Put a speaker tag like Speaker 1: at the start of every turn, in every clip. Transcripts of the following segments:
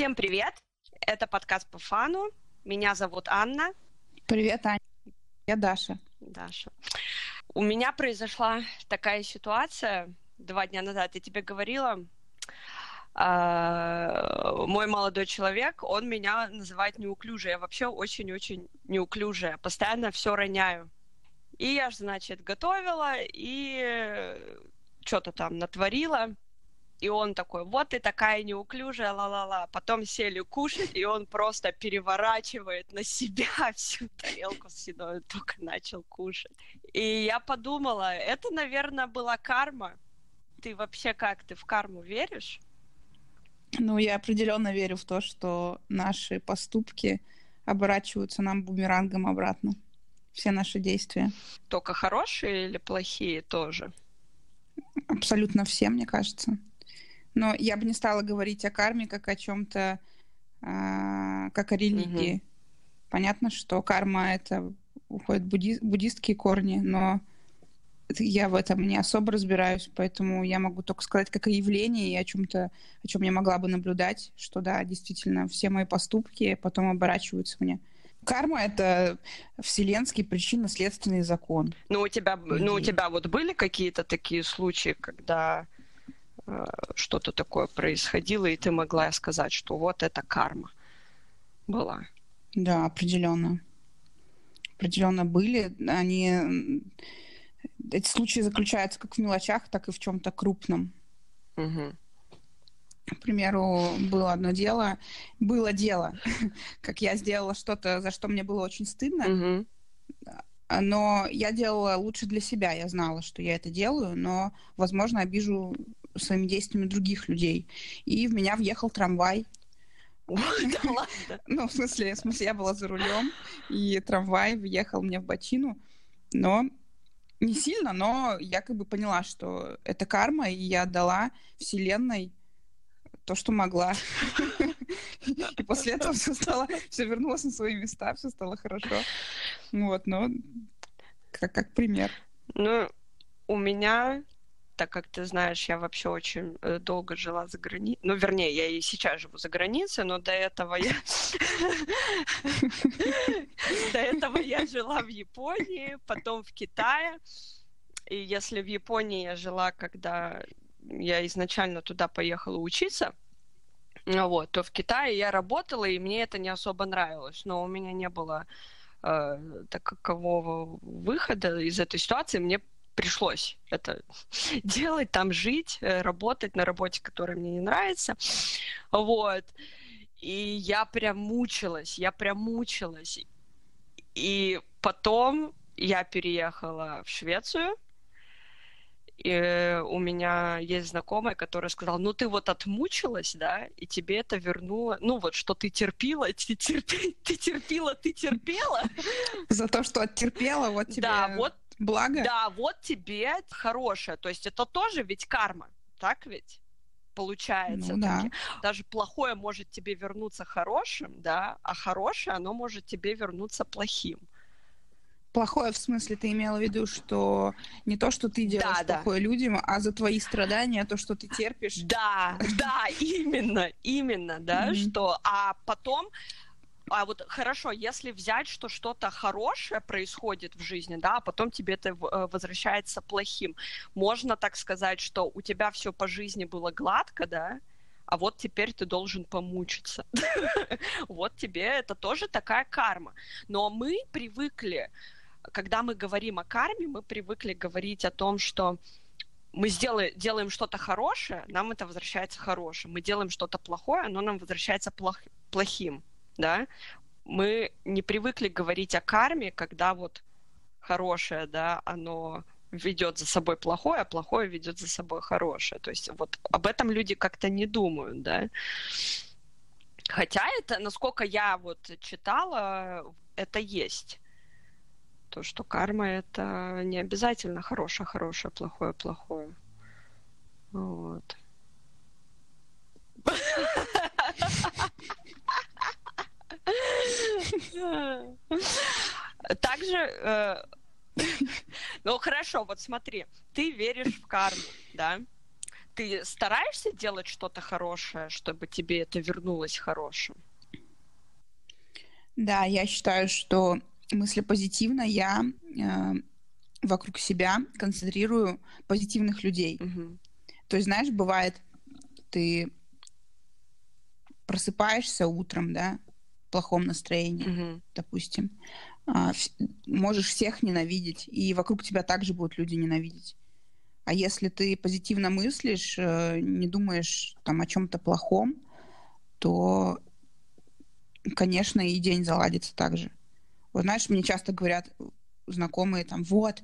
Speaker 1: Всем привет! Это подкаст по фану. Меня зовут Анна.
Speaker 2: Привет, Аня. Я Даша.
Speaker 1: Даша. У меня произошла такая ситуация два дня назад. Я тебе говорила, Uh, мой молодой человек, он меня называет неуклюжей. Я вообще очень-очень неуклюжая. Постоянно все роняю. И я же, значит, готовила и что-то там натворила. И он такой, вот ты такая неуклюжая, ла-ла-ла. Потом сели кушать, и он просто переворачивает на себя всю тарелку с едой, только начал кушать. И я подумала, это, наверное, была карма. Ты вообще как, ты в карму веришь?
Speaker 2: Ну, я определенно верю в то, что наши поступки оборачиваются нам бумерангом обратно. Все наши действия.
Speaker 1: Только хорошие или плохие тоже?
Speaker 2: Абсолютно все, мне кажется. Но я бы не стала говорить о карме как о чем-то, э, как о религии. Угу. Понятно, что карма это уходят будди буддистские корни, но я в этом не особо разбираюсь, поэтому я могу только сказать как о явлении и о чем-то, о чем я могла бы наблюдать, что да, действительно, все мои поступки потом оборачиваются мне. Карма — это вселенский причинно-следственный закон.
Speaker 1: Ну, у тебя, ну, у тебя вот были какие-то такие случаи, когда что-то такое происходило, и ты могла сказать, что вот это карма была.
Speaker 2: Да, определенно. Определенно были. Они... Эти случаи заключаются как в мелочах, так и в чем-то крупном.
Speaker 1: Угу.
Speaker 2: К примеру, было одно дело, было дело, как я сделала что-то, за что мне было очень стыдно,
Speaker 1: угу.
Speaker 2: но я делала лучше для себя, я знала, что я это делаю, но, возможно, обижу своими действиями других людей. И в меня въехал трамвай. Ну, в смысле, в смысле, я была за рулем, и трамвай въехал мне в ботину, но не сильно, но я как бы поняла, что это карма, и я отдала Вселенной то, что могла. И после этого все стало, все вернулось на свои места, все стало хорошо. Вот, но как, как пример.
Speaker 1: Ну, у меня так как ты знаешь, я вообще очень э, долго жила за границей. Ну, вернее, я и сейчас живу за границей, но до этого я... До этого я жила в Японии, потом в Китае. И если в Японии я жила, когда я изначально туда поехала учиться, вот, то в Китае я работала, и мне это не особо нравилось. Но у меня не было э, такового выхода из этой ситуации. Мне пришлось это делать, там жить, э, работать на работе, которая мне не нравится. Вот. И я прям мучилась, я прям мучилась. И потом я переехала в Швецию, и у меня есть знакомая, которая сказала, ну ты вот отмучилась, да, и тебе это вернуло, ну вот что ты терпила, ты, терпи, ты терпила, ты терпела.
Speaker 2: За то, что оттерпела, вот тебе
Speaker 1: да, вот,
Speaker 2: благо.
Speaker 1: Да, вот тебе хорошее, то есть это тоже ведь карма, так ведь? получается.
Speaker 2: Ну, да.
Speaker 1: Даже плохое может тебе вернуться хорошим, да, а хорошее, оно может тебе вернуться плохим.
Speaker 2: Плохое в смысле ты имела в виду, что не то, что ты делаешь да, плохое да. людям, а за твои страдания, то, что ты терпишь.
Speaker 1: Да, да, именно, именно, да, что, а потом а вот хорошо, если взять, что что-то хорошее происходит в жизни, да, а потом тебе это э, возвращается плохим, можно так сказать, что у тебя все по жизни было гладко, да, а вот теперь ты должен помучиться. Вот тебе это тоже такая карма. Но мы привыкли когда мы говорим о карме, мы привыкли говорить о том, что мы сделаем, делаем что-то хорошее, нам это возвращается хорошим. Мы делаем что-то плохое, оно нам возвращается плох, плохим. Да? Мы не привыкли говорить о карме, когда вот хорошее, да, оно ведет за собой плохое, а плохое ведет за собой хорошее. То есть вот об этом люди как-то не думают, да. Хотя это, насколько я вот читала, это есть то, что карма это не обязательно хорошее, хорошее, плохое, плохое. Вот. Также, э, ну хорошо, вот смотри, ты веришь в карму, да? Ты стараешься делать что-то хорошее, чтобы тебе это вернулось хорошим?
Speaker 2: Да, я считаю, что мысли позитивно, я э, вокруг себя концентрирую позитивных людей.
Speaker 1: Угу.
Speaker 2: То есть, знаешь, бывает, ты просыпаешься утром, да, плохом настроении,
Speaker 1: угу.
Speaker 2: допустим, а, можешь всех ненавидеть, и вокруг тебя также будут люди ненавидеть. А если ты позитивно мыслишь, э, не думаешь там о чем-то плохом, то, конечно, и день заладится так же. Вот знаешь, мне часто говорят знакомые там, вот,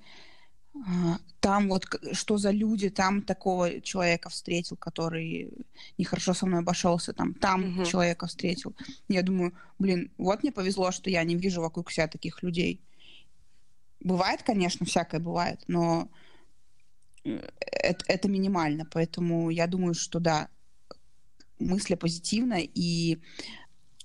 Speaker 2: там вот что за люди, там такого человека встретил, который нехорошо со мной обошелся, там, там угу. человека встретил. Я думаю, блин, вот мне повезло, что я не вижу вокруг себя таких людей. Бывает, конечно, всякое бывает, но э, это, это минимально, поэтому я думаю, что да, мысли позитивно, и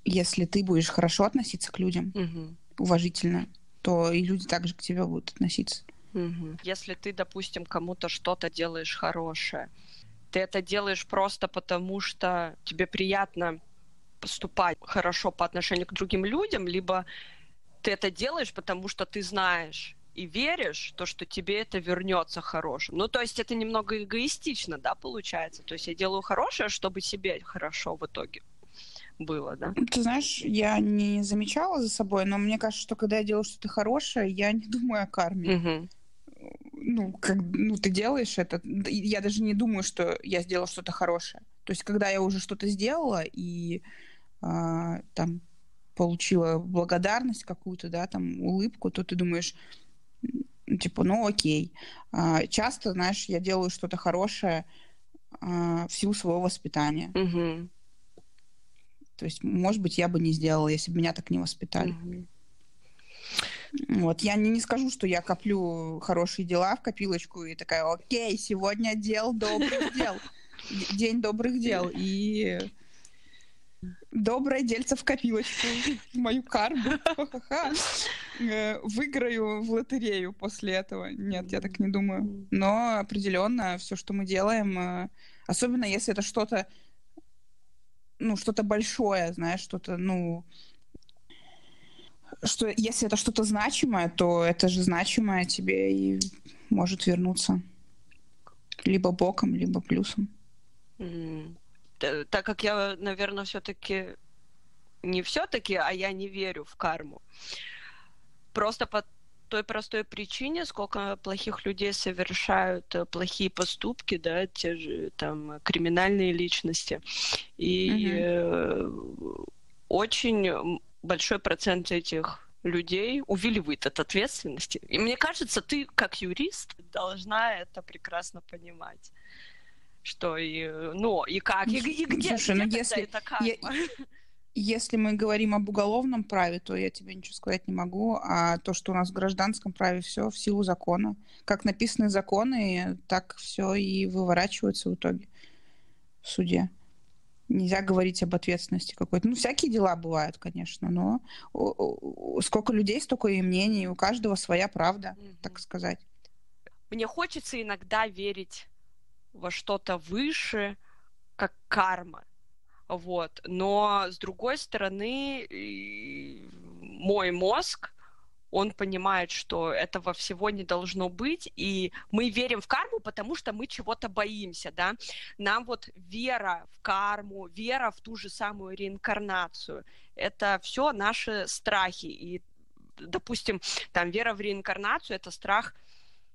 Speaker 2: если ты будешь хорошо относиться к людям,
Speaker 1: угу.
Speaker 2: уважительно, то и люди также к тебе будут относиться.
Speaker 1: Угу. Если ты, допустим, кому-то что-то делаешь хорошее, ты это делаешь просто потому, что тебе приятно поступать хорошо по отношению к другим людям, либо ты это делаешь, потому что ты знаешь и веришь, то, что тебе это вернется хорошим. Ну, то есть это немного эгоистично, да, получается. То есть я делаю хорошее, чтобы себе хорошо в итоге было, да?
Speaker 2: Ты знаешь, я не замечала за собой, но мне кажется, что когда я делаю что-то хорошее, я не думаю о карме.
Speaker 1: Угу
Speaker 2: ну, как, ну, ты делаешь это. Я даже не думаю, что я сделала что-то хорошее. То есть, когда я уже что-то сделала и а, там получила благодарность какую-то, да, там улыбку, то ты думаешь, типа, ну окей. А, часто, знаешь, я делаю что-то хорошее а, в силу своего воспитания.
Speaker 1: Угу.
Speaker 2: То есть, может быть, я бы не сделала, если бы меня так не воспитали.
Speaker 1: Угу.
Speaker 2: Вот, я не, не скажу, что я коплю хорошие дела в копилочку и такая, окей, сегодня дел добрых дел. День добрых дел. И доброе дельце в копилочку, в мою карму. Э, выиграю в лотерею после этого. Нет, я так не думаю. Но определенно все, что мы делаем, э, особенно если это что-то, ну, что-то большое, знаешь, что-то, ну, что если это что-то значимое, то это же значимое тебе и может вернуться либо боком, либо плюсом.
Speaker 1: Mm. Так как я, наверное, все-таки не все-таки, а я не верю в карму. Просто по той простой причине, сколько плохих людей совершают э, плохие поступки, да, те же там криминальные личности. И mm-hmm. очень большой процент этих людей увиливает от ответственности. И мне кажется, ты, как юрист, должна это прекрасно понимать. Что и, ну, и как, и, и где,
Speaker 2: Слушай, где ну, если, это карма? Я, если мы говорим об уголовном праве, то я тебе ничего сказать не могу. А то, что у нас в гражданском праве все в силу закона. Как написаны законы, так все и выворачивается в итоге в суде нельзя говорить об ответственности какой-то. Ну, всякие дела бывают, конечно, но сколько людей, столько и мнений, у каждого своя правда, mm-hmm. так сказать.
Speaker 1: Мне хочется иногда верить во что-то выше, как карма. Вот. Но, с другой стороны, мой мозг, он понимает, что этого всего не должно быть, и мы верим в карму, потому что мы чего-то боимся, да. Нам вот вера в карму, вера в ту же самую реинкарнацию, это все наши страхи, и, допустим, там вера в реинкарнацию, это страх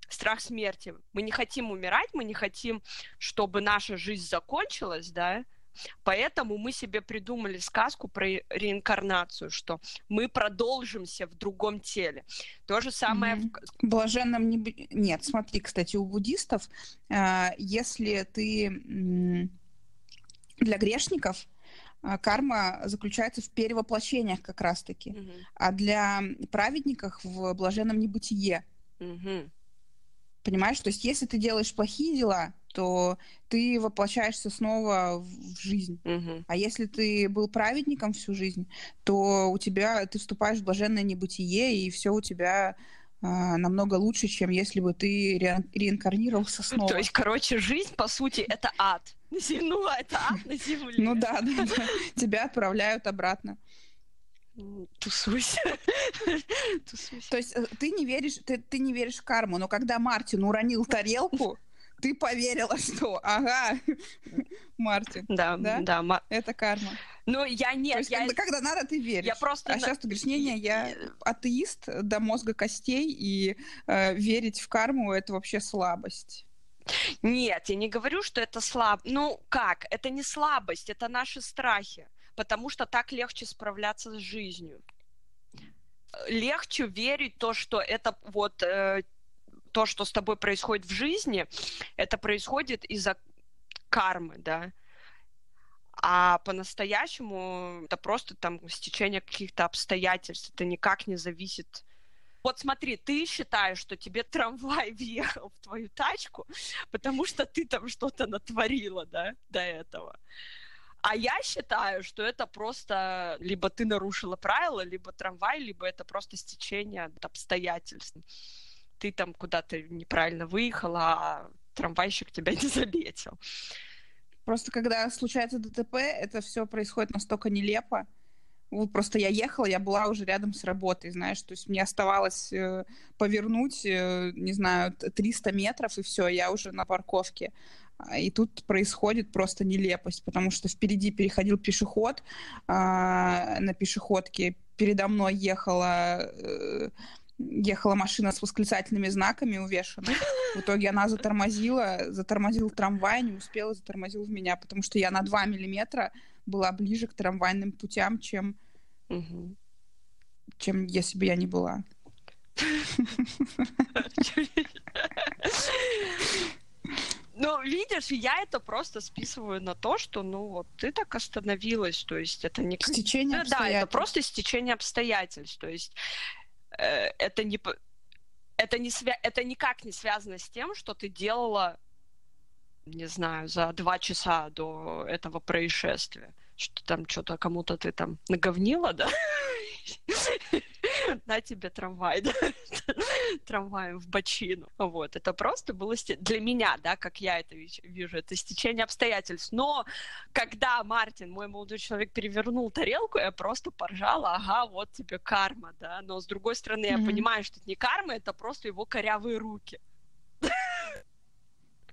Speaker 1: страх смерти. Мы не хотим умирать, мы не хотим, чтобы наша жизнь закончилась, да, Поэтому мы себе придумали сказку про реинкарнацию, что мы продолжимся в другом теле. То же самое... Mm-hmm.
Speaker 2: В... Блаженном не... Нет, смотри, кстати, у буддистов, э, если ты для грешников э, карма заключается в перевоплощениях как раз-таки, mm-hmm. а для праведников в блаженном небытие.
Speaker 1: Mm-hmm.
Speaker 2: Понимаешь, то есть если ты делаешь плохие дела, то ты воплощаешься снова в жизнь.
Speaker 1: Угу.
Speaker 2: А если ты был праведником всю жизнь, то у тебя ты вступаешь в блаженное небытие, и все у тебя а, намного лучше, чем если бы ты ре- реинкарнировался снова.
Speaker 1: То есть, короче, жизнь, по сути, это ад. Ну, это ад на земле.
Speaker 2: Ну да, да, да. Тебя отправляют обратно.
Speaker 1: Тусуйся.
Speaker 2: Тусуйся. То есть э, ты не веришь, ты, ты не веришь в карму, но когда Мартин уронил тарелку, ты поверила, что ага, Мартин.
Speaker 1: Да, да, да.
Speaker 2: Это карма.
Speaker 1: Ну, я нет. То
Speaker 2: есть,
Speaker 1: я...
Speaker 2: Когда, когда надо, ты веришь.
Speaker 1: Я просто...
Speaker 2: А сейчас ты говоришь, не, не, я атеист до мозга костей, и э, верить в карму — это вообще слабость.
Speaker 1: Нет, я не говорю, что это слаб. Ну, как? Это не слабость, это наши страхи. Потому что так легче справляться с жизнью. Легче верить то, что это вот э, то, что с тобой происходит в жизни, это происходит из-за кармы, да а по-настоящему это просто там стечение каких-то обстоятельств, это никак не зависит. Вот смотри, ты считаешь, что тебе трамвай въехал в твою тачку, потому что ты там что-то натворила, да, до этого. А я считаю, что это просто либо ты нарушила правила, либо трамвай, либо это просто стечение обстоятельств. Ты там куда-то неправильно выехала, а трамвайщик тебя не заметил.
Speaker 2: Просто когда случается ДТП, это все происходит настолько нелепо. Вот просто я ехала, я была уже рядом с работой, знаешь, то есть мне оставалось э, повернуть, э, не знаю, 300 метров, и все, я уже на парковке. А, и тут происходит просто нелепость, потому что впереди переходил пешеход, э, на пешеходке передо мной ехала э, ехала машина с восклицательными знаками увешана. В итоге она затормозила, затормозил трамвай, не успела, затормозил в меня, потому что я на 2 миллиметра была ближе к трамвайным путям, чем, угу. чем если бы я не была.
Speaker 1: Ну, видишь, я это просто списываю на то, что, ну, вот ты так остановилась, то есть это не...
Speaker 2: Стечение
Speaker 1: Да, это просто стечение обстоятельств, то есть это не это не свя... это никак не связано с тем, что ты делала, не знаю, за два часа до этого происшествия, что там что-то кому-то ты там наговнила, да? на тебе трамвай, да, трамваем в бочину. Вот, это просто было для меня, да, как я это вижу, это стечение обстоятельств. Но когда Мартин, мой молодой человек, перевернул тарелку, я просто поржала, ага, вот тебе карма, да. Но с другой стороны, я понимаю, что это не карма, это просто его корявые руки.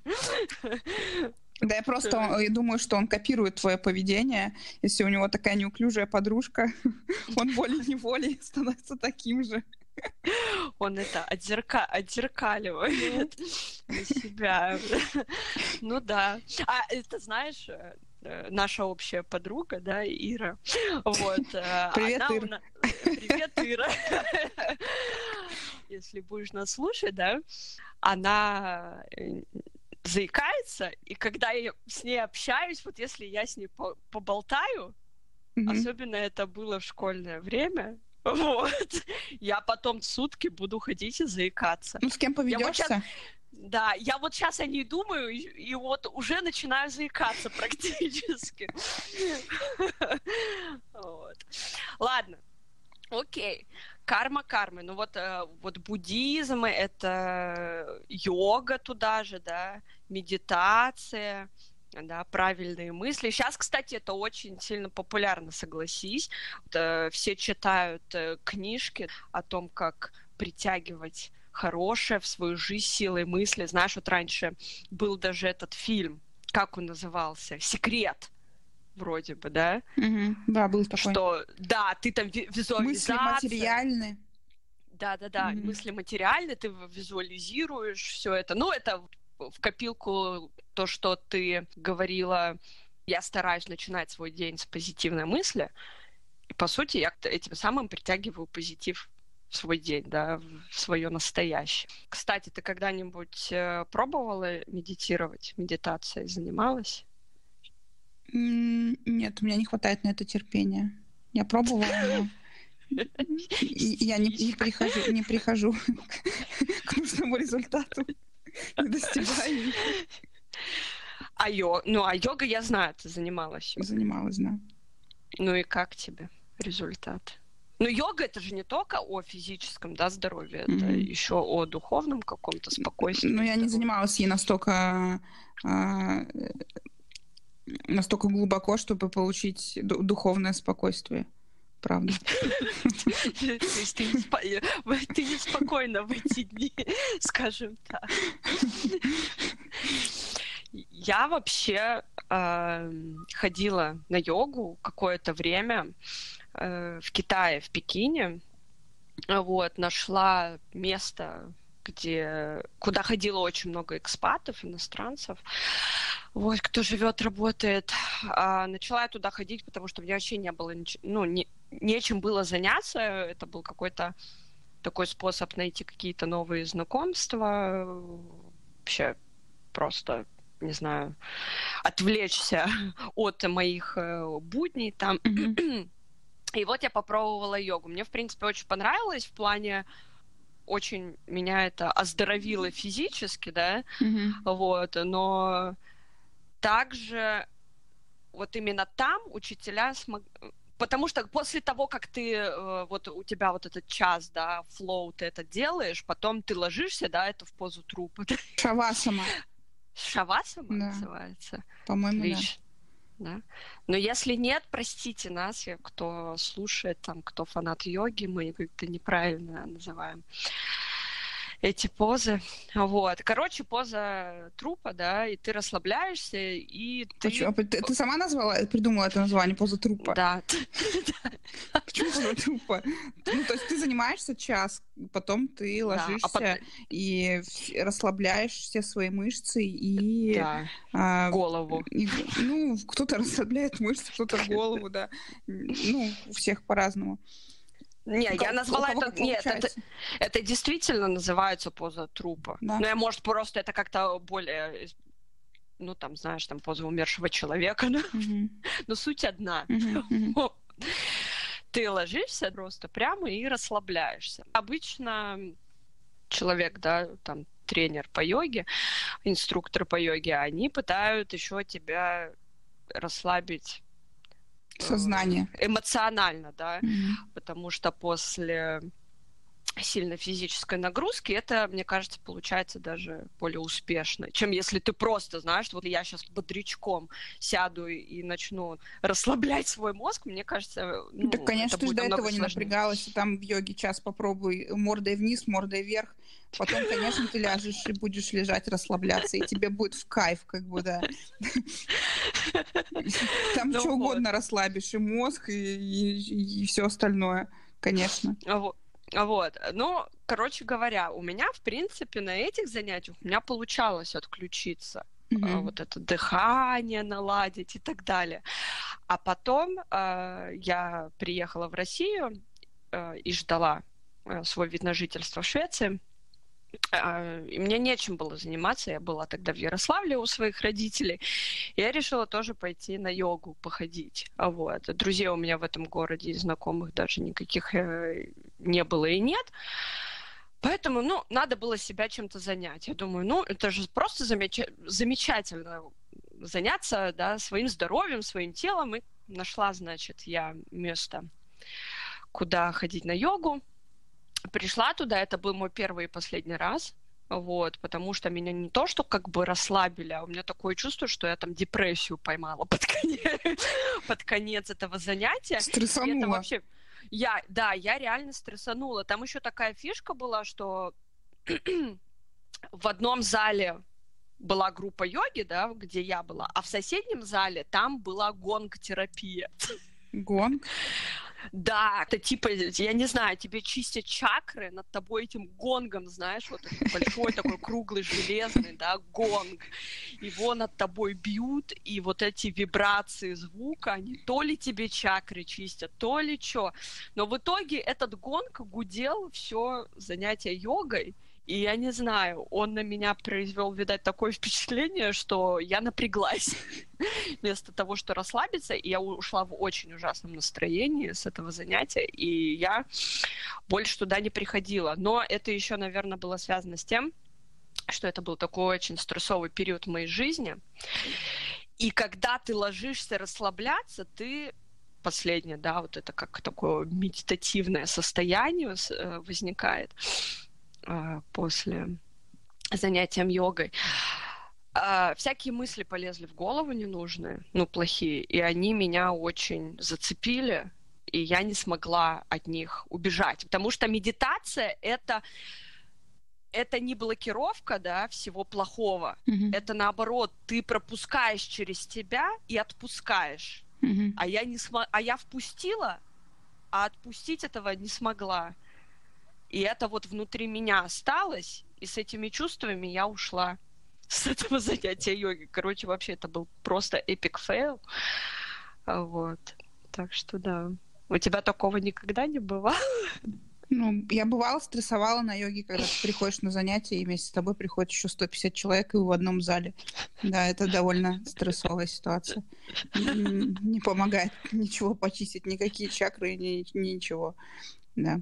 Speaker 2: Да, я просто я думаю, что он копирует твое поведение. Если у него такая неуклюжая подружка, он волей-неволей становится таким же.
Speaker 1: Он это отзерка... отзеркаливает на себя. Ну да. А это знаешь, э, наша общая подруга, да, Ира. Вот.
Speaker 2: Э, Привет, она Ира.
Speaker 1: Привет, Ира. Если будешь нас слушать, да, она э, заикается, и когда я с ней общаюсь, вот если я с ней по поболтаю, mm-hmm. особенно это было в школьное время, вот, я потом сутки буду ходить и заикаться.
Speaker 2: Ну, с кем поведешься? Вот
Speaker 1: да, я вот сейчас о ней думаю, и, и вот уже начинаю заикаться практически. Ладно, окей. Карма кармы. Ну вот, э, вот буддизм, это йога туда же, да, медитация, да, правильные мысли. Сейчас, кстати, это очень сильно популярно, согласись. Э, все читают э, книжки о том, как притягивать хорошее в свою жизнь силой мысли. Знаешь, вот раньше был даже этот фильм, как он назывался? «Секрет» вроде бы, да?
Speaker 2: Угу, да, был такой.
Speaker 1: Что, да, ты там визуализация. Мысли
Speaker 2: материальны.
Speaker 1: Да-да-да, mm мысли материальны, ты визуализируешь все это. Ну, это в копилку то, что ты говорила, я стараюсь начинать свой день с позитивной мысли. И, по сути, я этим самым притягиваю позитив в свой день, да, в свое настоящее. Кстати, ты когда-нибудь э, пробовала медитировать, медитацией занималась?
Speaker 2: Нет, у меня не хватает на это терпения. Я пробовала, но я не, не прихожу, не прихожу к нужному результату. Не достигаю.
Speaker 1: А йога, ну а йога, я знаю, ты занималась.
Speaker 2: Занималась, да.
Speaker 1: Ну и как тебе результат? Но йога это же не только о физическом да, здоровье, mm-hmm. это еще о духовном каком-то спокойствии.
Speaker 2: Ну, я не занималась ей настолько а, настолько глубоко, чтобы получить духовное спокойствие. Правда.
Speaker 1: Ты неспокойна в эти дни, скажем так. Я вообще ходила на йогу какое-то время э, в Китае, в Пекине. Вот, нашла место, где, куда ходило очень много экспатов, иностранцев вот, кто живет, работает. А, начала я туда ходить, потому что у меня вообще не было, нич- ну, не, нечем было заняться. Это был какой-то такой способ найти какие-то новые знакомства. Вообще просто, не знаю, отвлечься от моих э, будней там. И вот я попробовала йогу. Мне, в принципе, очень понравилось в плане очень меня это оздоровило физически, да, mm-hmm. вот, но также вот именно там учителя смогли... Потому что после того, как ты, э, вот у тебя вот этот час, да, флоу, ты это делаешь, потом ты ложишься, да, это в позу трупа.
Speaker 2: Шавасама.
Speaker 1: Шавасама да. называется?
Speaker 2: По-моему, Отлично.
Speaker 1: Да. Но если нет, простите нас, кто слушает, там, кто фанат йоги, мы как-то неправильно называем эти позы. Вот. Короче, поза трупа, да, и ты расслабляешься, и ты...
Speaker 2: Почему? Ты, ты сама назвала, придумала это название, поза трупа?
Speaker 1: Да.
Speaker 2: Почему поза трупа? Ну, то есть ты занимаешься час, потом ты а ложишься и расслабляешь все свои мышцы и...
Speaker 1: А, голову.
Speaker 2: ну, кто-то расслабляет мышцы, кто-то голову, да. Ну, у всех по-разному.
Speaker 1: Не, я назвала это... Нет, это, это действительно называется поза трупа. Да. Но я, может, просто это как-то более... Ну, там, знаешь, там поза умершего человека. Но, mm-hmm. но суть одна. Mm-hmm. Ты ложишься просто прямо и расслабляешься. Обычно человек, да, там, тренер по йоге, инструктор по йоге, они пытают еще тебя расслабить
Speaker 2: Сознание.
Speaker 1: Эмоционально, да. Mm-hmm. Потому что после сильной физической нагрузки, это, мне кажется, получается даже более успешно, чем если ты просто, знаешь, вот я сейчас бодрячком сяду и начну расслаблять свой мозг, мне кажется,
Speaker 2: ну, Так, конечно, ты же до этого сложнее. не напрягалась, там в йоге час попробуй мордой вниз, мордой вверх, Потом, конечно, ты ляжешь и будешь лежать, расслабляться, и тебе будет в кайф, как бы, да. Там ну что угодно расслабишь, и мозг, и, все остальное, конечно.
Speaker 1: А, а вот. Ну, короче говоря, у меня, в принципе, на этих занятиях у меня получалось отключиться. Mm-hmm. вот это дыхание наладить и так далее. А потом э, я приехала в Россию э, и ждала э, свой вид на жительство в Швеции. А, и мне нечем было заниматься, я была тогда в Ярославле у своих родителей. Я решила тоже пойти на йогу, походить. А вот. Друзей у меня в этом городе и знакомых даже никаких э, не было и нет. Поэтому, ну, надо было себя чем-то занять. Я думаю, ну, это же просто замеч... замечательно заняться, да, своим здоровьем, своим телом. И нашла, значит, я место, куда ходить на йогу пришла туда, это был мой первый и последний раз, вот, потому что меня не то, что как бы расслабили, а у меня такое чувство, что я там депрессию поймала под конец, под конец этого занятия.
Speaker 2: Стрессанула. это
Speaker 1: вообще... Я, да, я реально стрессанула. Там еще такая фишка была, что в одном зале была группа йоги, да, где я была, а в соседнем зале там была гонг-терапия.
Speaker 2: Гонг?
Speaker 1: Да, это типа, я не знаю, тебе чистят чакры над тобой этим гонгом, знаешь, вот большой такой круглый железный, да, гонг. Его над тобой бьют, и вот эти вибрации звука, они то ли тебе чакры чистят, то ли что. Но в итоге этот гонг гудел все занятие йогой, и я не знаю, он на меня произвел, видать, такое впечатление, что я напряглась вместо того, что расслабиться, и я ушла в очень ужасном настроении с этого занятия, и я больше туда не приходила. Но это еще, наверное, было связано с тем, что это был такой очень стрессовый период в моей жизни. И когда ты ложишься расслабляться, ты последнее, да, вот это как такое медитативное состояние э, возникает после занятия йогой. А, всякие мысли полезли в голову ненужные, ну, плохие, и они меня очень зацепили, и я не смогла от них убежать. Потому что медитация — это это не блокировка, да, всего плохого. Mm-hmm. Это наоборот, ты пропускаешь через тебя и отпускаешь. Mm-hmm. А я не см... а я впустила, а отпустить этого не смогла. И это вот внутри меня осталось, и с этими чувствами я ушла с этого занятия йоги. Короче, вообще это был просто epic fail. Вот. Так что да. У тебя такого никогда не бывало?
Speaker 2: Ну, я бывала, стрессовала на йоге, когда ты приходишь на занятия, и вместе с тобой приходит еще 150 человек, и в одном зале. Да, это довольно стрессовая ситуация. Не помогает ничего почистить, никакие чакры, ни, ничего. Да.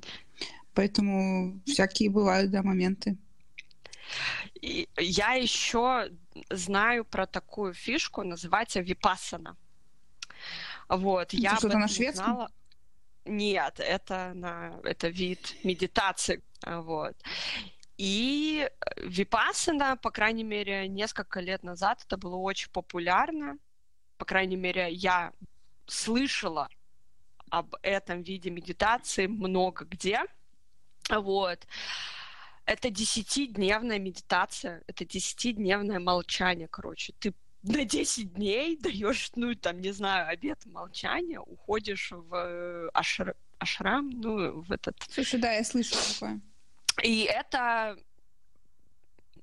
Speaker 2: Поэтому всякие бывают, да, моменты.
Speaker 1: И я еще знаю про такую фишку, называется випассана. Вот, это я
Speaker 2: что-то на шведском? Знала...
Speaker 1: Нет, это, на, это вид медитации. Вот. И випассана, по крайней мере, несколько лет назад это было очень популярно. По крайней мере, я слышала об этом виде медитации много где. Вот. Это десятидневная медитация, это десятидневное молчание, короче. Ты на 10 дней даешь, ну, там, не знаю, обед молчания, уходишь в э, ашр... ашрам, ну, в этот...
Speaker 2: Слушай, да, я слышала такое.
Speaker 1: И это,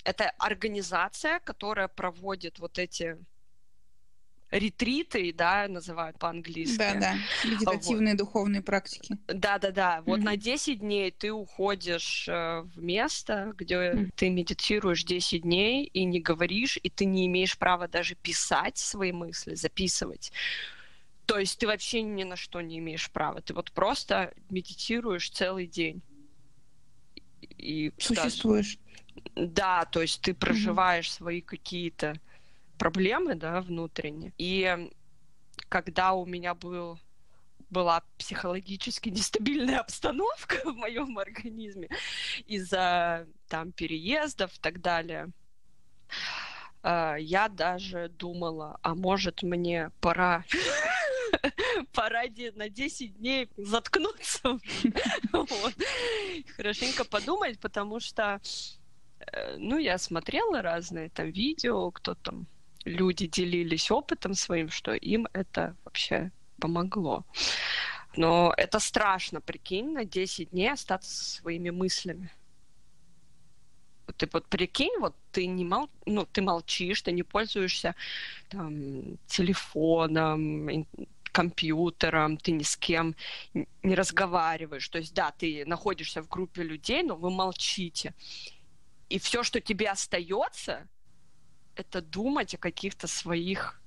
Speaker 1: это организация, которая проводит вот эти ретриты, да, называют по-английски.
Speaker 2: Да, да, медитативные вот. духовные практики.
Speaker 1: Да, да, да. Вот mm-hmm. на 10 дней ты уходишь э, в место, где mm-hmm. ты медитируешь 10 дней и не говоришь, и ты не имеешь права даже писать свои мысли, записывать. То есть ты вообще ни на что не имеешь права. Ты вот просто медитируешь целый день.
Speaker 2: И Существуешь.
Speaker 1: Даже, да, то есть ты проживаешь mm-hmm. свои какие-то проблемы, да, внутренние. И когда у меня был была психологически нестабильная обстановка в моем организме из-за там переездов и так далее. Э, я даже думала, а может мне пора пора на 10 дней заткнуться. Хорошенько подумать, потому что э, ну, я смотрела разные там видео, кто там люди делились опытом своим, что им это вообще помогло. Но это страшно, прикинь, на 10 дней остаться со своими мыслями. Ты вот прикинь, вот ты не мол... ну, ты молчишь, ты не пользуешься там, телефоном, компьютером, ты ни с кем не разговариваешь. То есть, да, ты находишься в группе людей, но вы молчите. И все, что тебе остается, это думать о каких-то своих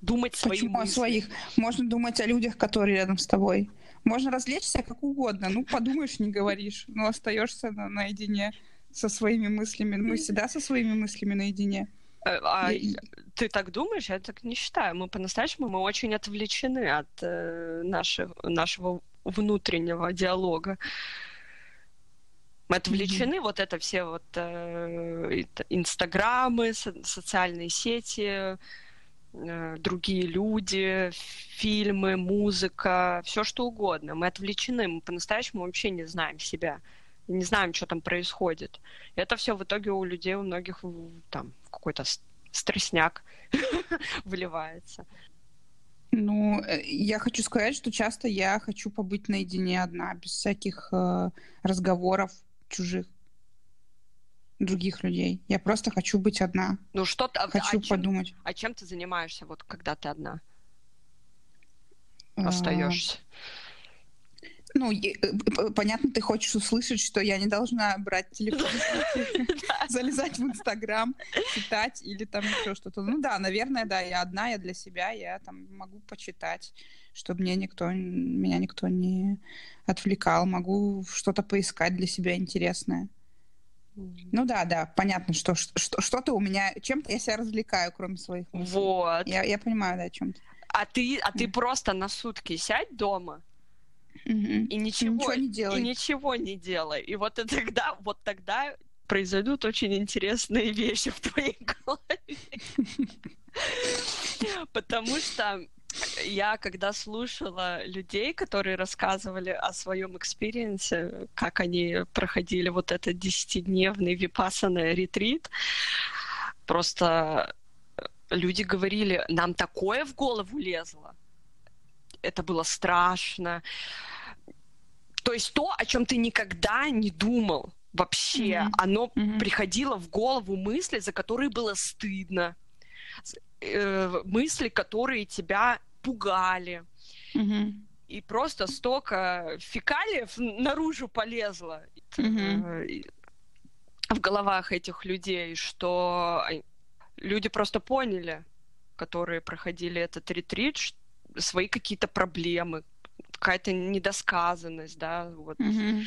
Speaker 1: думать свои
Speaker 2: Почему
Speaker 1: мысли.
Speaker 2: о своих? Можно думать о людях, которые рядом с тобой. Можно развлечься как угодно. Ну, подумаешь, не говоришь. Но остаешься на, наедине со своими мыслями. Мы всегда со своими мыслями наедине.
Speaker 1: Э, а и... ты так думаешь? Я так не считаю. Мы по-настоящему мы очень отвлечены от э, нашего, нашего внутреннего диалога. Мы отвлечены, mm-hmm. вот это все вот э, инстаграмы, со- социальные сети, э, другие люди, фильмы, музыка, все что угодно. Мы отвлечены, мы по-настоящему вообще не знаем себя, не знаем, что там происходит. И это все в итоге у людей, у многих там какой-то стрессняк выливается.
Speaker 2: Ну, э, я хочу сказать, что часто я хочу побыть наедине одна, без всяких э, разговоров, чужих других людей. Я просто хочу быть одна.
Speaker 1: Ну что ты,
Speaker 2: хочу а подумать. Чем,
Speaker 1: а чем ты занимаешься вот когда ты одна а...
Speaker 2: Ну, понятно, ты хочешь услышать, что я не должна брать телефон, залезать в Инстаграм, читать или там еще что-то. Ну да, наверное, да, я одна, я для себя, я там могу почитать, чтобы мне никто, меня никто не отвлекал, могу что-то поискать для себя интересное. Ну да, да, понятно, что, что что-то у меня, чем-то я себя развлекаю, кроме своих мыслей.
Speaker 1: Вот.
Speaker 2: Я, я понимаю, да, о чем-то.
Speaker 1: А ты, а ты просто на сутки сядь дома и ничего,
Speaker 2: ничего не делай.
Speaker 1: И ничего не делай. И вот и тогда, вот тогда произойдут очень интересные вещи в твоей голове. Потому что я когда слушала людей, которые рассказывали о своем experience е, как они проходили вот этот десятидневный випассана ретрит, просто люди говорили, нам такое в голову лезло. Это было страшно. То есть то, о чем ты никогда не думал вообще, mm-hmm. оно mm-hmm. приходило в голову мысли, за которые было стыдно, э, мысли, которые тебя пугали.
Speaker 2: Mm-hmm.
Speaker 1: И просто столько фекалиев наружу полезло mm-hmm. в головах этих людей, что люди просто поняли, которые проходили этот ретрит, свои какие-то проблемы, какая-то недосказанность, да, вот
Speaker 2: mm-hmm.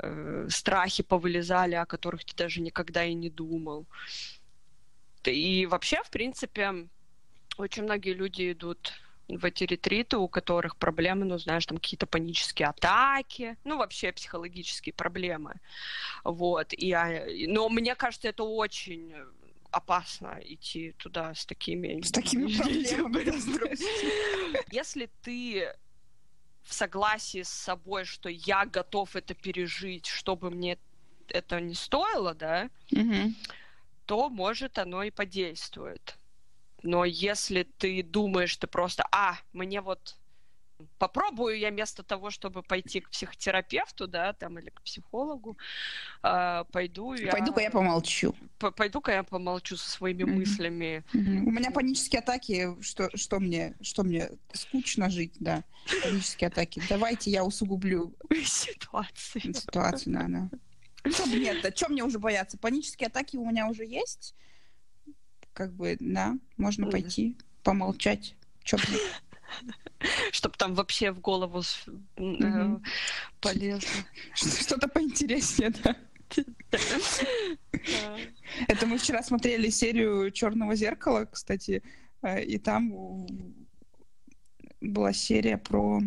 Speaker 1: э, страхи повылезали, о которых ты даже никогда и не думал. И вообще, в принципе, очень многие люди идут в эти ретриты, у которых проблемы, ну, знаешь, там какие-то панические атаки, ну, вообще психологические проблемы. Вот. И, но мне кажется, это очень опасно идти туда с такими...
Speaker 2: С такими проблемами.
Speaker 1: Если ты в согласии с собой, что я готов это пережить, чтобы мне это не стоило, да,
Speaker 2: угу.
Speaker 1: то, может, оно и подействует. Но если ты думаешь, ты просто, а, мне вот попробую я вместо того, чтобы пойти к психотерапевту, да, там, или к психологу, э, пойду
Speaker 2: я... Пойду-ка я помолчу.
Speaker 1: Пойду-ка я помолчу со своими mm-hmm. мыслями.
Speaker 2: Mm-hmm. У меня панические атаки, что, что, мне, что мне скучно жить, да, панические атаки. Давайте я усугублю
Speaker 1: ситуацию.
Speaker 2: Ситуацию, да, да. Что нет, а что мне уже бояться? Панические атаки у меня уже есть. Как бы, да, можно пойти, помолчать. Мне?
Speaker 1: Чтобы там вообще в голову э, полезно.
Speaker 2: Что-то поинтереснее, да. Это мы вчера смотрели серию Черного зеркала, кстати, э, и там была серия про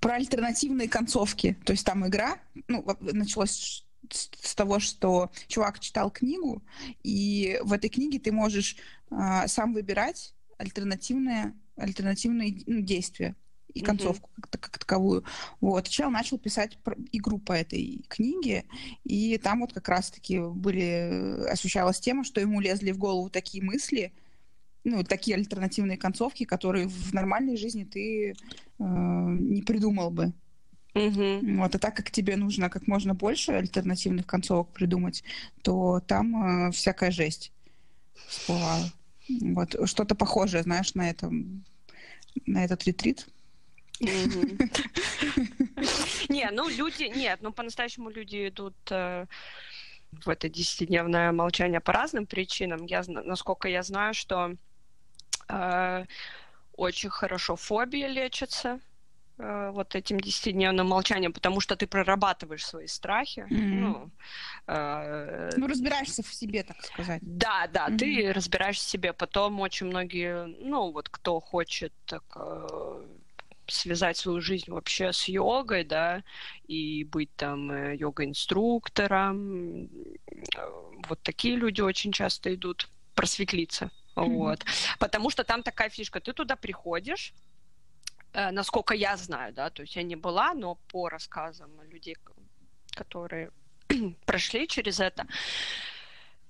Speaker 2: про альтернативные концовки. То есть там игра, ну, началось с того, что чувак читал книгу, и в этой книге ты можешь э, сам выбирать альтернативные, альтернативные ну, действия и концовку mm-hmm. как, как таковую. Вот. Чел начал писать игру по этой книге, и там вот как раз-таки были, освещалась тема, что ему лезли в голову такие мысли, ну, такие альтернативные концовки, которые в нормальной жизни ты э, не придумал бы.
Speaker 1: Mm-hmm.
Speaker 2: Вот, а так как тебе нужно как можно больше альтернативных концовок придумать, то там э, всякая жесть всплывала. Вот что-то похожее, знаешь, на этом, на этот ретрит.
Speaker 1: Не, ну люди, нет, ну по-настоящему люди идут э, в это десятидневное молчание по разным причинам. Я, насколько я знаю, что э, очень хорошо фобии лечатся вот этим десятидневным молчанием, потому что ты прорабатываешь свои страхи.
Speaker 2: Mm-hmm. Ну, э, ну, разбираешься в себе, так сказать.
Speaker 1: Да, да, mm-hmm. ты разбираешься в себе. Потом очень многие, ну, вот кто хочет так, э, связать свою жизнь вообще с йогой, да, и быть там э, йога-инструктором, вот такие люди очень часто идут просветлиться. Mm-hmm. Вот. Потому что там такая фишка, ты туда приходишь, Э, насколько я знаю, да, то есть я не была, но по рассказам людей, которые прошли через это,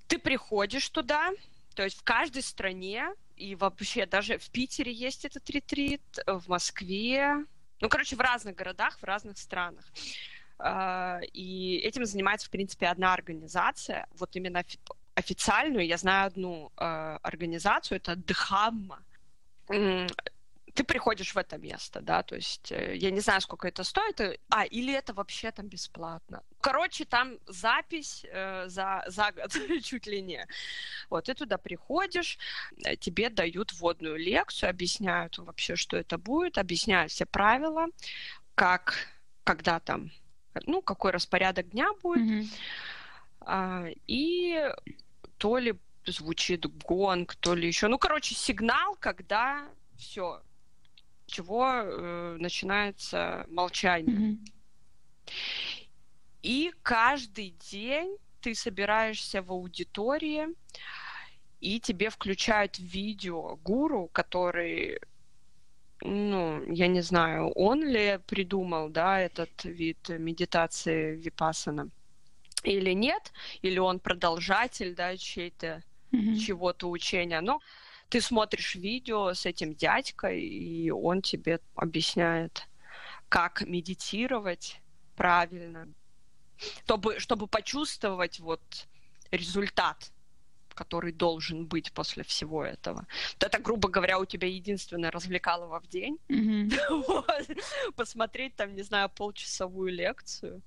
Speaker 1: ты приходишь туда, то есть в каждой стране, и вообще даже в Питере есть этот ретрит, в Москве, ну, короче, в разных городах, в разных странах. Э, и этим занимается, в принципе, одна организация, вот именно официальную, я знаю одну э, организацию, это Дхамма ты приходишь в это место, да, то есть э, я не знаю, сколько это стоит, э, а, или это вообще там бесплатно. Короче, там запись э, за, за год, чуть ли не. Вот, ты туда приходишь, э, тебе дают вводную лекцию, объясняют вообще, что это будет, объясняют все правила, как, когда там, ну, какой распорядок дня будет,
Speaker 2: mm-hmm.
Speaker 1: а, и то ли звучит гонг, то ли еще. Ну, короче, сигнал, когда все, чего э, начинается молчание. Mm-hmm. И каждый день ты собираешься в аудитории, и тебе включают видео гуру, который, ну, я не знаю, он ли придумал, да, этот вид медитации випасана или нет, или он продолжатель, да, чей-то mm-hmm. чего-то учения, но ты смотришь видео с этим дядькой, и он тебе объясняет, как медитировать правильно, чтобы, чтобы почувствовать вот результат, который должен быть после всего этого. Вот это, грубо говоря, у тебя единственное развлекалово в день. Mm-hmm. вот. Посмотреть там, не знаю, полчасовую лекцию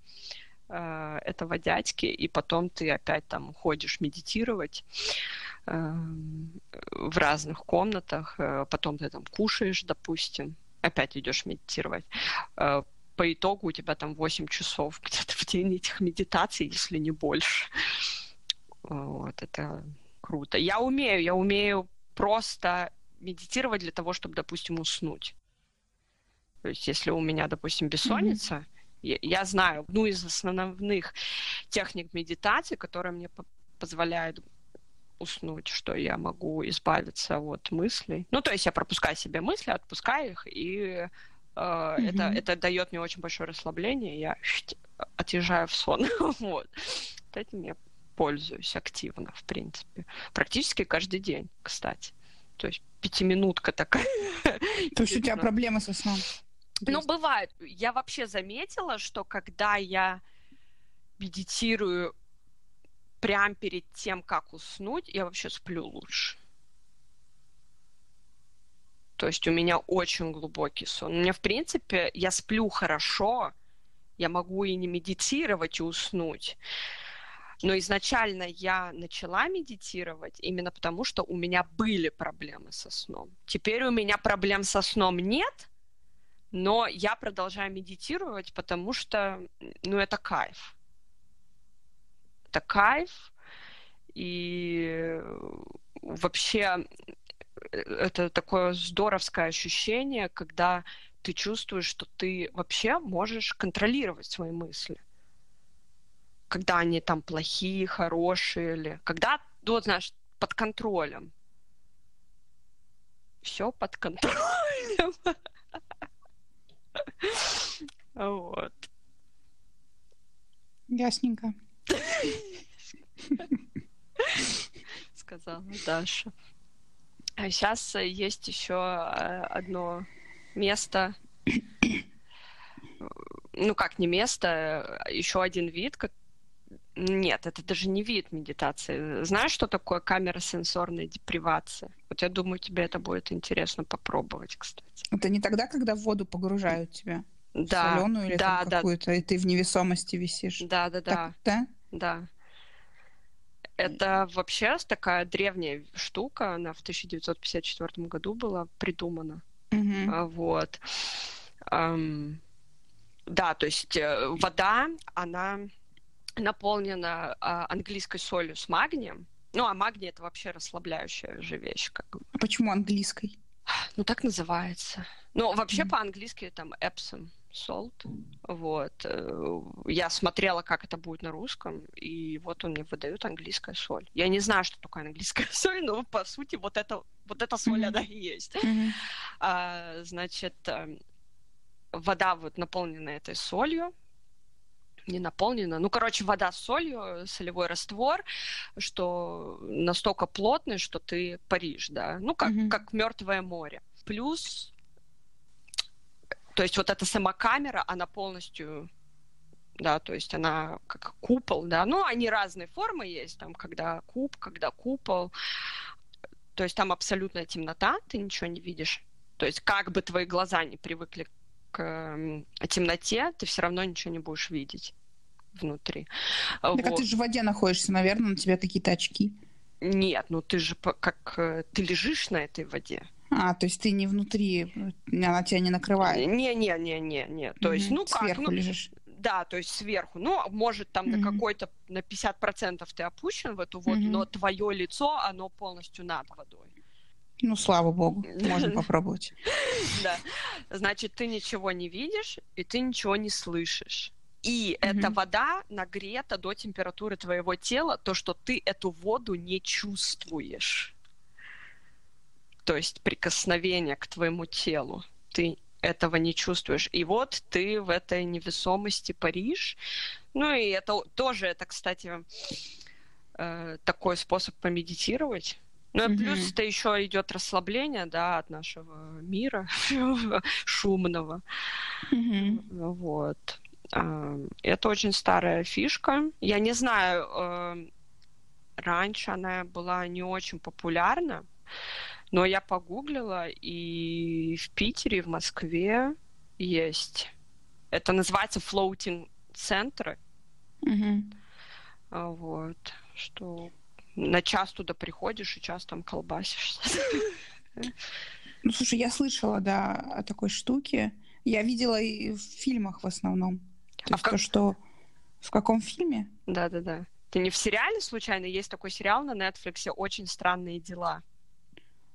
Speaker 1: э, этого дядьки, и потом ты опять там ходишь медитировать э, в разных комнатах, э, потом ты там кушаешь, допустим, опять идешь медитировать. Э, по итогу у тебя там 8 часов где-то в день этих медитаций, если не больше. Вот, это круто. Я умею, я умею просто медитировать для того, чтобы, допустим, уснуть. То есть, если у меня, допустим, бессонница, mm-hmm. Я, знаю одну из основных техник медитации, которая мне позволяет уснуть, что я могу избавиться от мыслей. Ну, то есть я пропускаю себе мысли, отпускаю их, и э, mm-hmm. это, это дает мне очень большое расслабление, я отъезжаю в сон. вот. Этим я пользуюсь активно, в принципе. Практически каждый день, кстати. То есть пятиминутка такая.
Speaker 2: То есть у тебя проблемы со сном?
Speaker 1: Ну, бывает. Я вообще заметила, что когда я медитирую прямо перед тем, как уснуть, я вообще сплю лучше. То есть у меня очень глубокий сон. У меня, в принципе, я сплю хорошо, я могу и не медитировать, и уснуть. Но изначально я начала медитировать именно потому, что у меня были проблемы со сном. Теперь у меня проблем со сном нет, но я продолжаю медитировать, потому что, ну, это кайф. Это кайф, и вообще э, это такое здоровское ощущение, когда ты чувствуешь, что ты вообще можешь контролировать свои мысли когда они там плохие, хорошие, или когда, ну, вот, знаешь, под контролем. Все под контролем. Вот.
Speaker 2: Ясненько.
Speaker 1: Сказала Даша. А сейчас есть еще э, одно место, ну как не место, а еще один вид, нет, это даже не вид медитации. Знаешь, что такое камера сенсорной депривации? Вот я думаю, тебе это будет интересно попробовать, кстати.
Speaker 2: Это не тогда, когда в воду погружают тебя?
Speaker 1: Да.
Speaker 2: Соленую или
Speaker 1: да,
Speaker 2: там какую-то, и ты в невесомости висишь?
Speaker 1: Да, да, да.
Speaker 2: да?
Speaker 1: Да. Это вообще такая древняя штука, она в 1954 году была придумана.
Speaker 2: Угу.
Speaker 1: Вот. Да, то есть э, вода, она наполнена а, английской солью с магнием. Ну, а магний это вообще расслабляющая же вещь. Как бы.
Speaker 2: А почему английской?
Speaker 1: Ну, так называется. Ну, вообще mm. по-английски там Epsom salt. Вот. Э, я смотрела, как это будет на русском, и вот он мне выдает английская соль. Я не знаю, что такое английская соль, но по сути вот это, вот эта соль, mm-hmm. она и есть.
Speaker 2: Mm-hmm.
Speaker 1: А, значит, эм, вода вот наполнена этой солью, не наполнена. Ну, короче, вода с солью, солевой раствор, что настолько плотный, что ты паришь, да. Ну, как, mm-hmm. как мертвое море. Плюс, то есть вот эта сама камера, она полностью да, то есть она как купол, да, ну, они разные формы есть, там, когда куб, когда купол, то есть там абсолютная темнота, ты ничего не видишь, то есть как бы твои глаза не привыкли к темноте, ты все равно ничего не будешь видеть внутри.
Speaker 2: Так вот. а ты же в воде находишься, наверное, на тебя какие-то очки.
Speaker 1: Нет, ну ты же как э, ты лежишь на этой воде.
Speaker 2: А, то есть ты не внутри, она тебя не накрывает.
Speaker 1: Не, не, не, не, не. То есть, ну
Speaker 2: Сверху
Speaker 1: как? Ну,
Speaker 2: лежишь.
Speaker 1: да, то есть сверху. Ну, может, там mm-hmm. на какой-то, на 50% ты опущен в эту воду, mm-hmm. но твое лицо, оно полностью над водой.
Speaker 2: Ну, слава богу, можно попробовать.
Speaker 1: Да. Значит, ты ничего не видишь, и ты ничего не слышишь. И mm-hmm. эта вода нагрета до температуры твоего тела, то, что ты эту воду не чувствуешь. То есть прикосновение к твоему телу. Ты этого не чувствуешь. И вот ты в этой невесомости паришь. Ну и это тоже, это, кстати, э, такой способ помедитировать. Ну mm-hmm. плюс это еще идет расслабление, да, от нашего мира шумного. Mm-hmm. Вот. Это очень старая фишка. Я не знаю, эм, раньше она была не очень популярна, но я погуглила, и в Питере, и в Москве есть. Это называется floating центры.
Speaker 2: Угу.
Speaker 1: Вот. Что на час туда приходишь и час там колбасишься.
Speaker 2: Ну, слушай, я слышала, да, о такой штуке. Я видела и в фильмах в основном. То а есть как... то, что... В каком фильме?
Speaker 1: Да-да-да. Ты не в сериале случайно? Есть такой сериал на Netflix «Очень странные дела».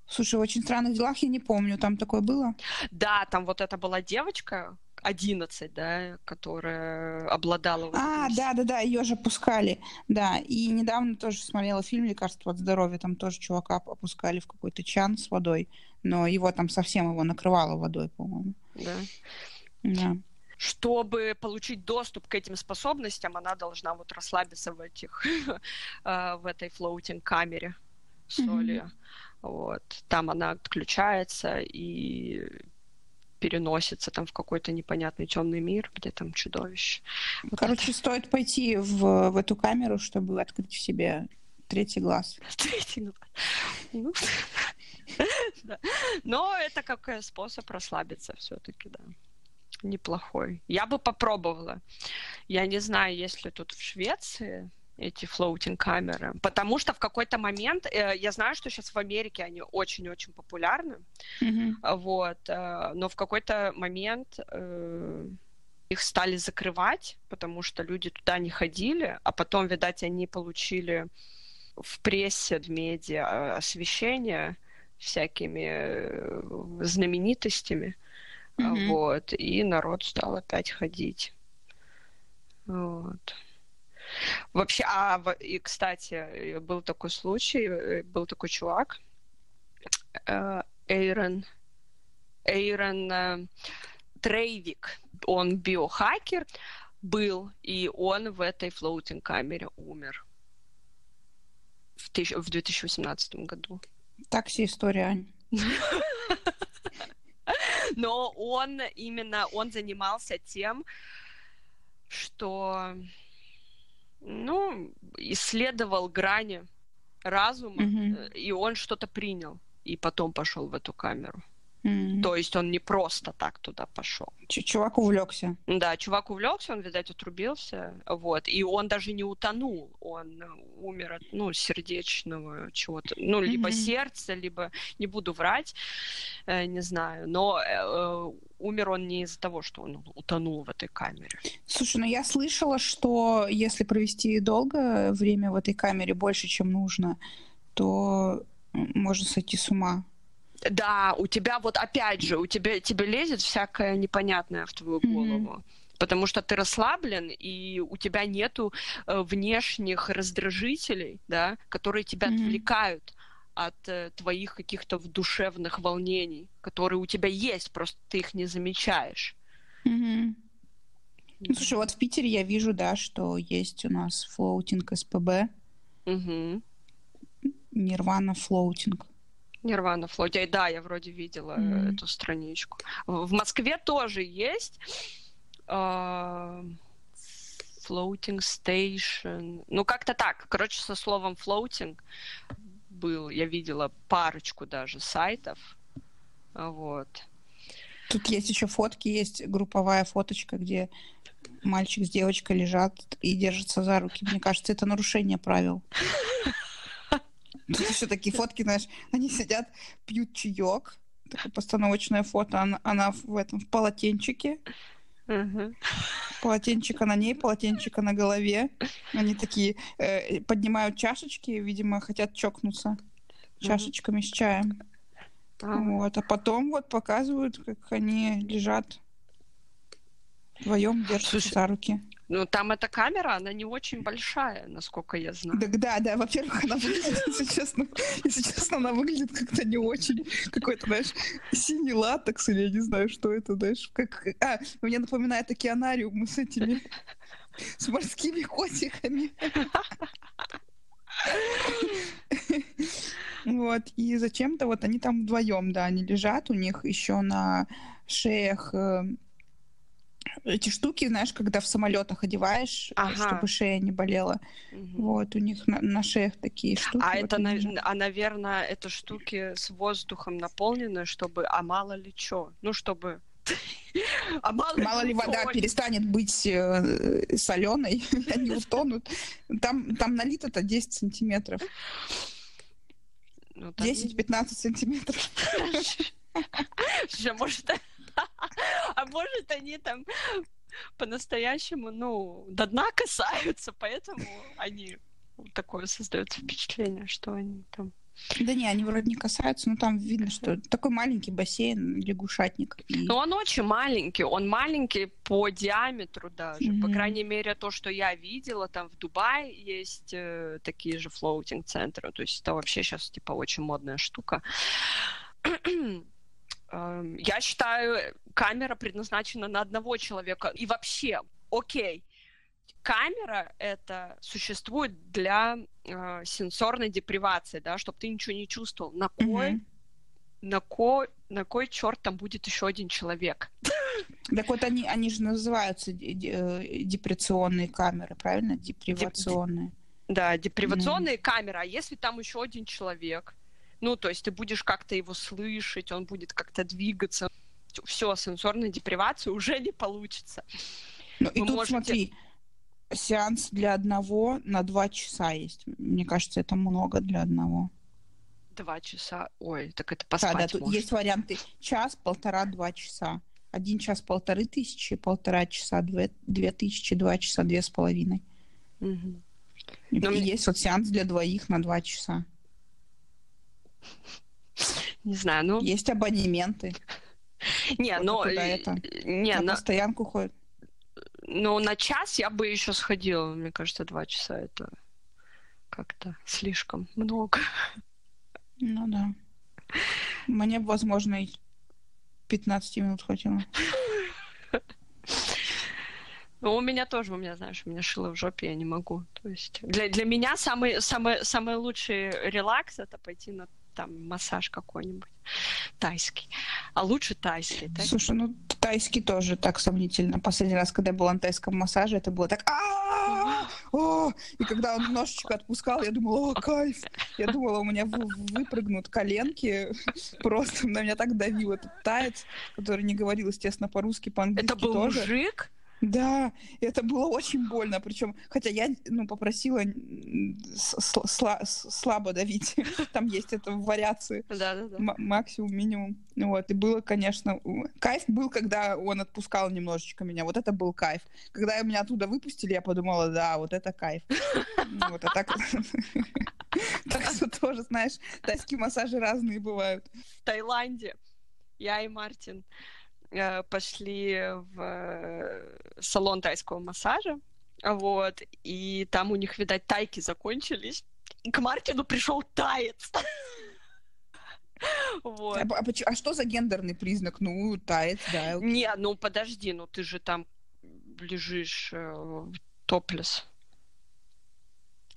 Speaker 2: Слушай, в «Очень странных делах» я не помню, там такое было?
Speaker 1: Да, там вот это была девочка, 11, да, которая обладала... Вот
Speaker 2: а, да-да-да, ее же опускали, да. И недавно тоже смотрела фильм «Лекарство от здоровья», там тоже чувака опускали в какой-то чан с водой, но его там совсем его накрывало водой, по-моему.
Speaker 1: Да.
Speaker 2: Да
Speaker 1: чтобы получить доступ к этим способностям, она должна вот расслабиться в этих, э, в этой floating камере солью. Mm-hmm. Вот. Там она отключается и переносится там в какой-то непонятный темный мир, где там чудовище.
Speaker 2: Вот Короче, это. стоит пойти в, в эту камеру, чтобы открыть в себе третий глаз.
Speaker 1: Третий глаз. Ну, Но это как способ расслабиться все-таки, да неплохой. Я бы попробовала. Я не знаю, есть ли тут в Швеции эти floating камеры, потому что в какой-то момент э, я знаю, что сейчас в Америке они очень-очень популярны,
Speaker 2: mm-hmm.
Speaker 1: вот, э, но в какой-то момент э, их стали закрывать, потому что люди туда не ходили, а потом, видать, они получили в прессе, в медиа э, освещение всякими э, знаменитостями, Mm-hmm. Вот. И народ стал опять ходить. Вот. Вообще, а, и, кстати, был такой случай, э, был такой чувак, э, Эйрон, Эйрон э, Трейвик, он биохакер был, и он в этой floating камере умер в, тысяч, в 2018 году.
Speaker 2: Такая себе история, Ань.
Speaker 1: но он именно, он занимался тем, что, ну, исследовал грани разума, mm-hmm. и он что-то принял, и потом пошел в эту камеру.
Speaker 2: Mm-hmm.
Speaker 1: То есть он не просто так туда пошел.
Speaker 2: Ч- чувак увлекся.
Speaker 1: Да, чувак увлекся, он, видать, отрубился. Вот. И он даже не утонул. Он умер от ну, сердечного чего-то. Ну, либо mm-hmm. сердца, либо не буду врать, э, не знаю. Но э, умер он не из-за того, что он утонул в этой камере.
Speaker 2: Слушай, ну я слышала, что если провести долго время в этой камере больше, чем нужно, то можно сойти с ума.
Speaker 1: Да, у тебя вот опять же, у тебя тебе лезет всякое непонятное в твою голову. Mm-hmm. Потому что ты расслаблен, и у тебя нету э, внешних раздражителей, да, которые тебя mm-hmm. отвлекают от э, твоих каких-то душевных волнений, которые у тебя есть, просто ты их не замечаешь.
Speaker 2: Mm-hmm. Ну, слушай, вот в Питере я вижу, да, что есть у нас floating СПБ. Нирвана floating.
Speaker 1: Нирвана floating. Да, я вроде видела mm-hmm. эту страничку. В Москве тоже есть э, floating station. Ну, как-то так. Короче, со словом floating был, я видела парочку даже сайтов. Вот.
Speaker 2: Тут есть еще фотки, есть групповая фоточка, где мальчик с девочкой лежат и держатся за руки. Мне кажется, это нарушение правил. Тут еще такие фотки, знаешь, они сидят, пьют чаек, такое постановочное фото, она, она в этом в полотенчике.
Speaker 1: Uh-huh.
Speaker 2: Полотенчика на ней, полотенчика на голове. Они такие э, поднимают чашечки, видимо, хотят чокнуться чашечками с чаем. А. Вот, а потом вот показывают, как они лежат вдвоем держатся за руки.
Speaker 1: Ну, там эта камера, она не очень большая, насколько я знаю.
Speaker 2: Так, да, да, во-первых, она выглядит, если честно, если честно, она выглядит как-то не очень. Какой-то, знаешь, синий латекс, или я не знаю, что это, знаешь, как... А, мне напоминает океанариум с этими, с морскими котиками. Вот, и зачем-то вот они там вдвоем, да, они лежат, у них еще на шеях э, эти штуки, знаешь, когда в самолетах одеваешь, ага. чтобы шея не болела. Угу. Вот, у них на, на шеях такие штуки.
Speaker 1: А, вот это, на, а, наверное, это штуки с воздухом наполнены, чтобы, а мало ли что, ну, чтобы
Speaker 2: а мало, мало ли вода соль. перестанет быть э, соленой, они утонут. Там, там налито-то 10 сантиметров. Ну, 10-15 сантиметров.
Speaker 1: Может, а может, они там по-настоящему, ну, до дна касаются, поэтому они такое создают впечатление, что они там
Speaker 2: да не, они вроде не касаются, но там видно, что такой маленький бассейн, лягушатник.
Speaker 1: И... Ну, он очень маленький, он маленький по диаметру даже. Mm-hmm. По крайней мере, то, что я видела, там в Дубае есть э, такие же флоутинг-центры. То есть это вообще сейчас, типа, очень модная штука. Эм, я считаю, камера предназначена на одного человека. И вообще, окей, камера это существует для э, сенсорной депривации, да, чтобы ты ничего не чувствовал. На кой, mm-hmm. на кой, на кой черт там будет еще один человек?
Speaker 2: Так вот они, они же называются э, депрессионные камеры, правильно? Депривационные.
Speaker 1: Да, депривационные камеры. А если там еще один человек? Ну, то есть ты будешь как-то его слышать, он будет как-то двигаться. Все, сенсорной депривации уже не получится.
Speaker 2: Ну, и тут можете... смотри, сеанс для одного на два часа есть. Мне кажется, это много для одного.
Speaker 1: Два часа? Ой, так это поспать Да, да, тут
Speaker 2: есть варианты час, полтора, два часа. Один час полторы тысячи, полтора часа две, две тысячи, два часа две с половиной. Угу. И, Но и мне... есть вот сеанс для двоих на два часа.
Speaker 1: Не знаю, ну...
Speaker 2: Есть абонементы.
Speaker 1: Не, но...
Speaker 2: Это. Не, на, постоянку ходят.
Speaker 1: Ну, на час я бы еще сходила. Мне кажется, два часа это как-то слишком много.
Speaker 2: Ну да. Мне, возможно, и 15 минут хватило.
Speaker 1: Ну, у меня тоже, у меня, знаешь, у меня шило в жопе, я не могу. То есть для, для меня самый, самый, самый лучший релакс это пойти на там массаж какой-нибудь тайский. А лучше тайский.
Speaker 2: тайский. Слушай, ну тайский тоже так сомнительно. Последний раз, когда я была на тайском массаже, это было так... И когда он немножечко отпускал, я думала, о, кайф. Я думала, у меня выпрыгнут коленки. Просто на меня так давил этот таец, который не говорил, естественно, по-русски, по-английски
Speaker 1: Это был мужик?
Speaker 2: Да, это было очень больно. Причем, хотя я ну, попросила сла слабо давить. Там есть это в вариации.
Speaker 1: Да, да, да.
Speaker 2: Максимум, минимум. Вот. И было, конечно, кайф был, когда он отпускал немножечко меня. Вот это был кайф. Когда меня оттуда выпустили, я подумала, да, вот это кайф. Вот, а так... Так что тоже, знаешь, тайские массажи разные бывают.
Speaker 1: В Таиланде я и Мартин пошли в э, салон тайского массажа, вот, и там у них, видать, тайки закончились, и к Мартину пришел таец.
Speaker 2: Вот. А, а, а что за гендерный признак? Ну, таец, да.
Speaker 1: Не, ну подожди, ну ты же там лежишь э, топлес.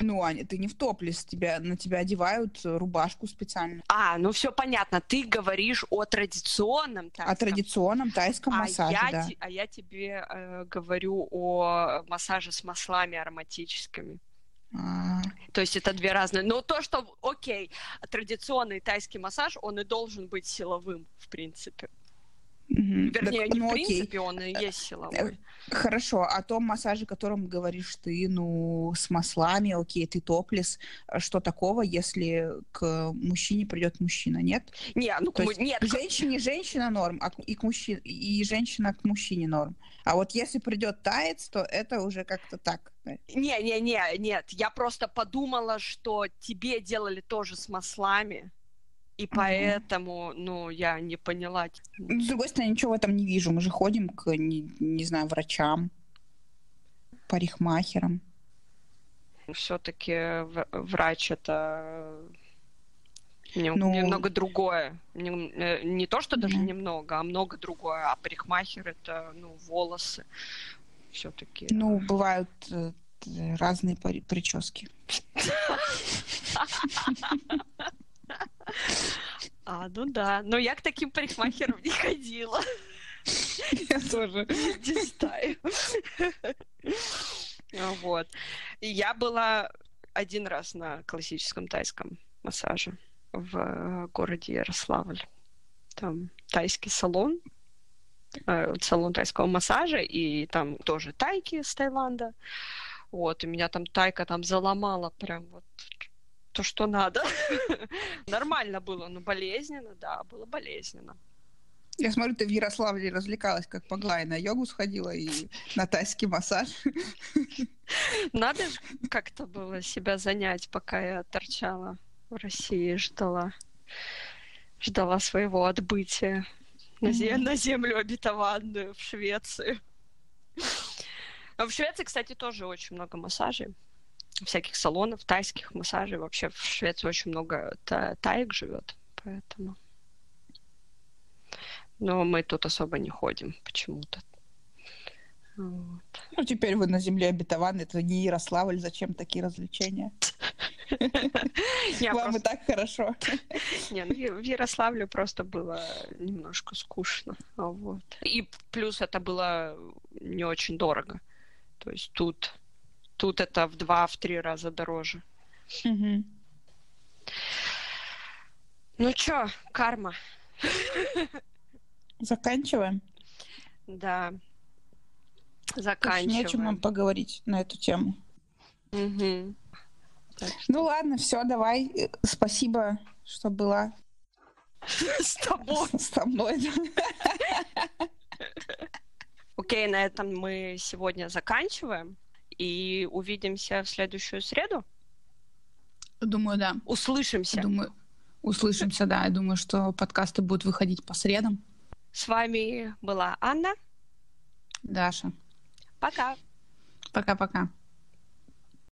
Speaker 2: Ну, Аня, ты не в топлес, тебя, на тебя одевают рубашку специально.
Speaker 1: А, ну все понятно. Ты говоришь о традиционном
Speaker 2: тайском. О традиционном тайском а массаже,
Speaker 1: я
Speaker 2: да.
Speaker 1: а я тебе э, говорю о массаже с маслами ароматическими. А. То есть это две разные. Но то, что, окей, традиционный тайский массаж, он и должен быть силовым, в принципе. Вернее,
Speaker 2: Так,
Speaker 1: не
Speaker 2: ну,
Speaker 1: в
Speaker 2: окей.
Speaker 1: принципе, он и есть силовой.
Speaker 2: Хорошо, о том массаже, о котором говоришь ты, ну, с маслами, окей, ты топлес, что такого, если к мужчине придет мужчина, нет?
Speaker 1: Не, ну, к
Speaker 2: То
Speaker 1: му-
Speaker 2: есть
Speaker 1: нет,
Speaker 2: к женщине женщина норм, а к- и, к мужчине, и женщина к мужчине норм. А вот если придет таец, то это уже как-то так. да.
Speaker 1: Не, не, не, нет. Я просто подумала, что тебе делали тоже с маслами. И поэтому, ну, я не поняла.
Speaker 2: Ну, С другой стороны, ничего в этом не вижу. Мы же ходим к, не, не знаю, врачам, парикмахерам.
Speaker 1: Все-таки врач это
Speaker 2: Ну,
Speaker 1: немного другое. Нем- э, Не то, что даже
Speaker 2: Да.
Speaker 1: немного, а много другое. А парикмахер это, ну, волосы. Все-таки.
Speaker 2: Ну, бывают э, разные прически.
Speaker 1: А, ну да. Но я к таким парикмахерам не ходила.
Speaker 2: Я тоже.
Speaker 1: Не знаю. Вот. Я была один раз на классическом тайском массаже в э, городе Ярославль. Там тайский салон, э, салон тайского массажа, и там тоже тайки с Таиланда. Вот, и меня там тайка там заломала прям вот то, что надо. Нормально было, но болезненно, да, было болезненно.
Speaker 2: Я смотрю, ты в Ярославле развлекалась, как могла, и на йогу сходила, и на тайский массаж.
Speaker 1: Надо же как-то было себя занять, пока я торчала в России, ждала, ждала своего отбытия на,
Speaker 2: Мгм.
Speaker 1: на землю обетованную в Швецию. А в Швеции, кстати, тоже очень много массажей, всяких салонов, тайских массажей. Вообще в Швеции очень много та- таек живет, поэтому. Но мы тут особо не ходим почему-то. Вот.
Speaker 2: Ну, теперь вы на земле обетованы, это не Ярославль, зачем такие развлечения?
Speaker 1: Я
Speaker 2: Вам и так хорошо.
Speaker 1: Не, ну в Ярославле просто было немножко скучно. а Вот. И плюс это было не очень дорого. То есть тут, тут это в два-в три раза дороже.
Speaker 2: Мгм.
Speaker 1: Ну чё, карма,
Speaker 2: Заканчиваем.
Speaker 1: да. Заканчиваем.
Speaker 2: не о чем нам поговорить на эту тему.
Speaker 1: Так
Speaker 2: Ну ладно, все, давай. Спасибо, что была
Speaker 1: С тобой.
Speaker 2: со мной.
Speaker 1: Окей, на этом мы сегодня заканчиваем. И увидимся в следующую среду.
Speaker 2: Думаю, да.
Speaker 1: Услышимся.
Speaker 2: Думаю, услышимся, да. Я думаю, что подкасты будут выходить по средам.
Speaker 1: С вами была Анна.
Speaker 2: Даша.
Speaker 1: Пока.
Speaker 2: Пока-пока.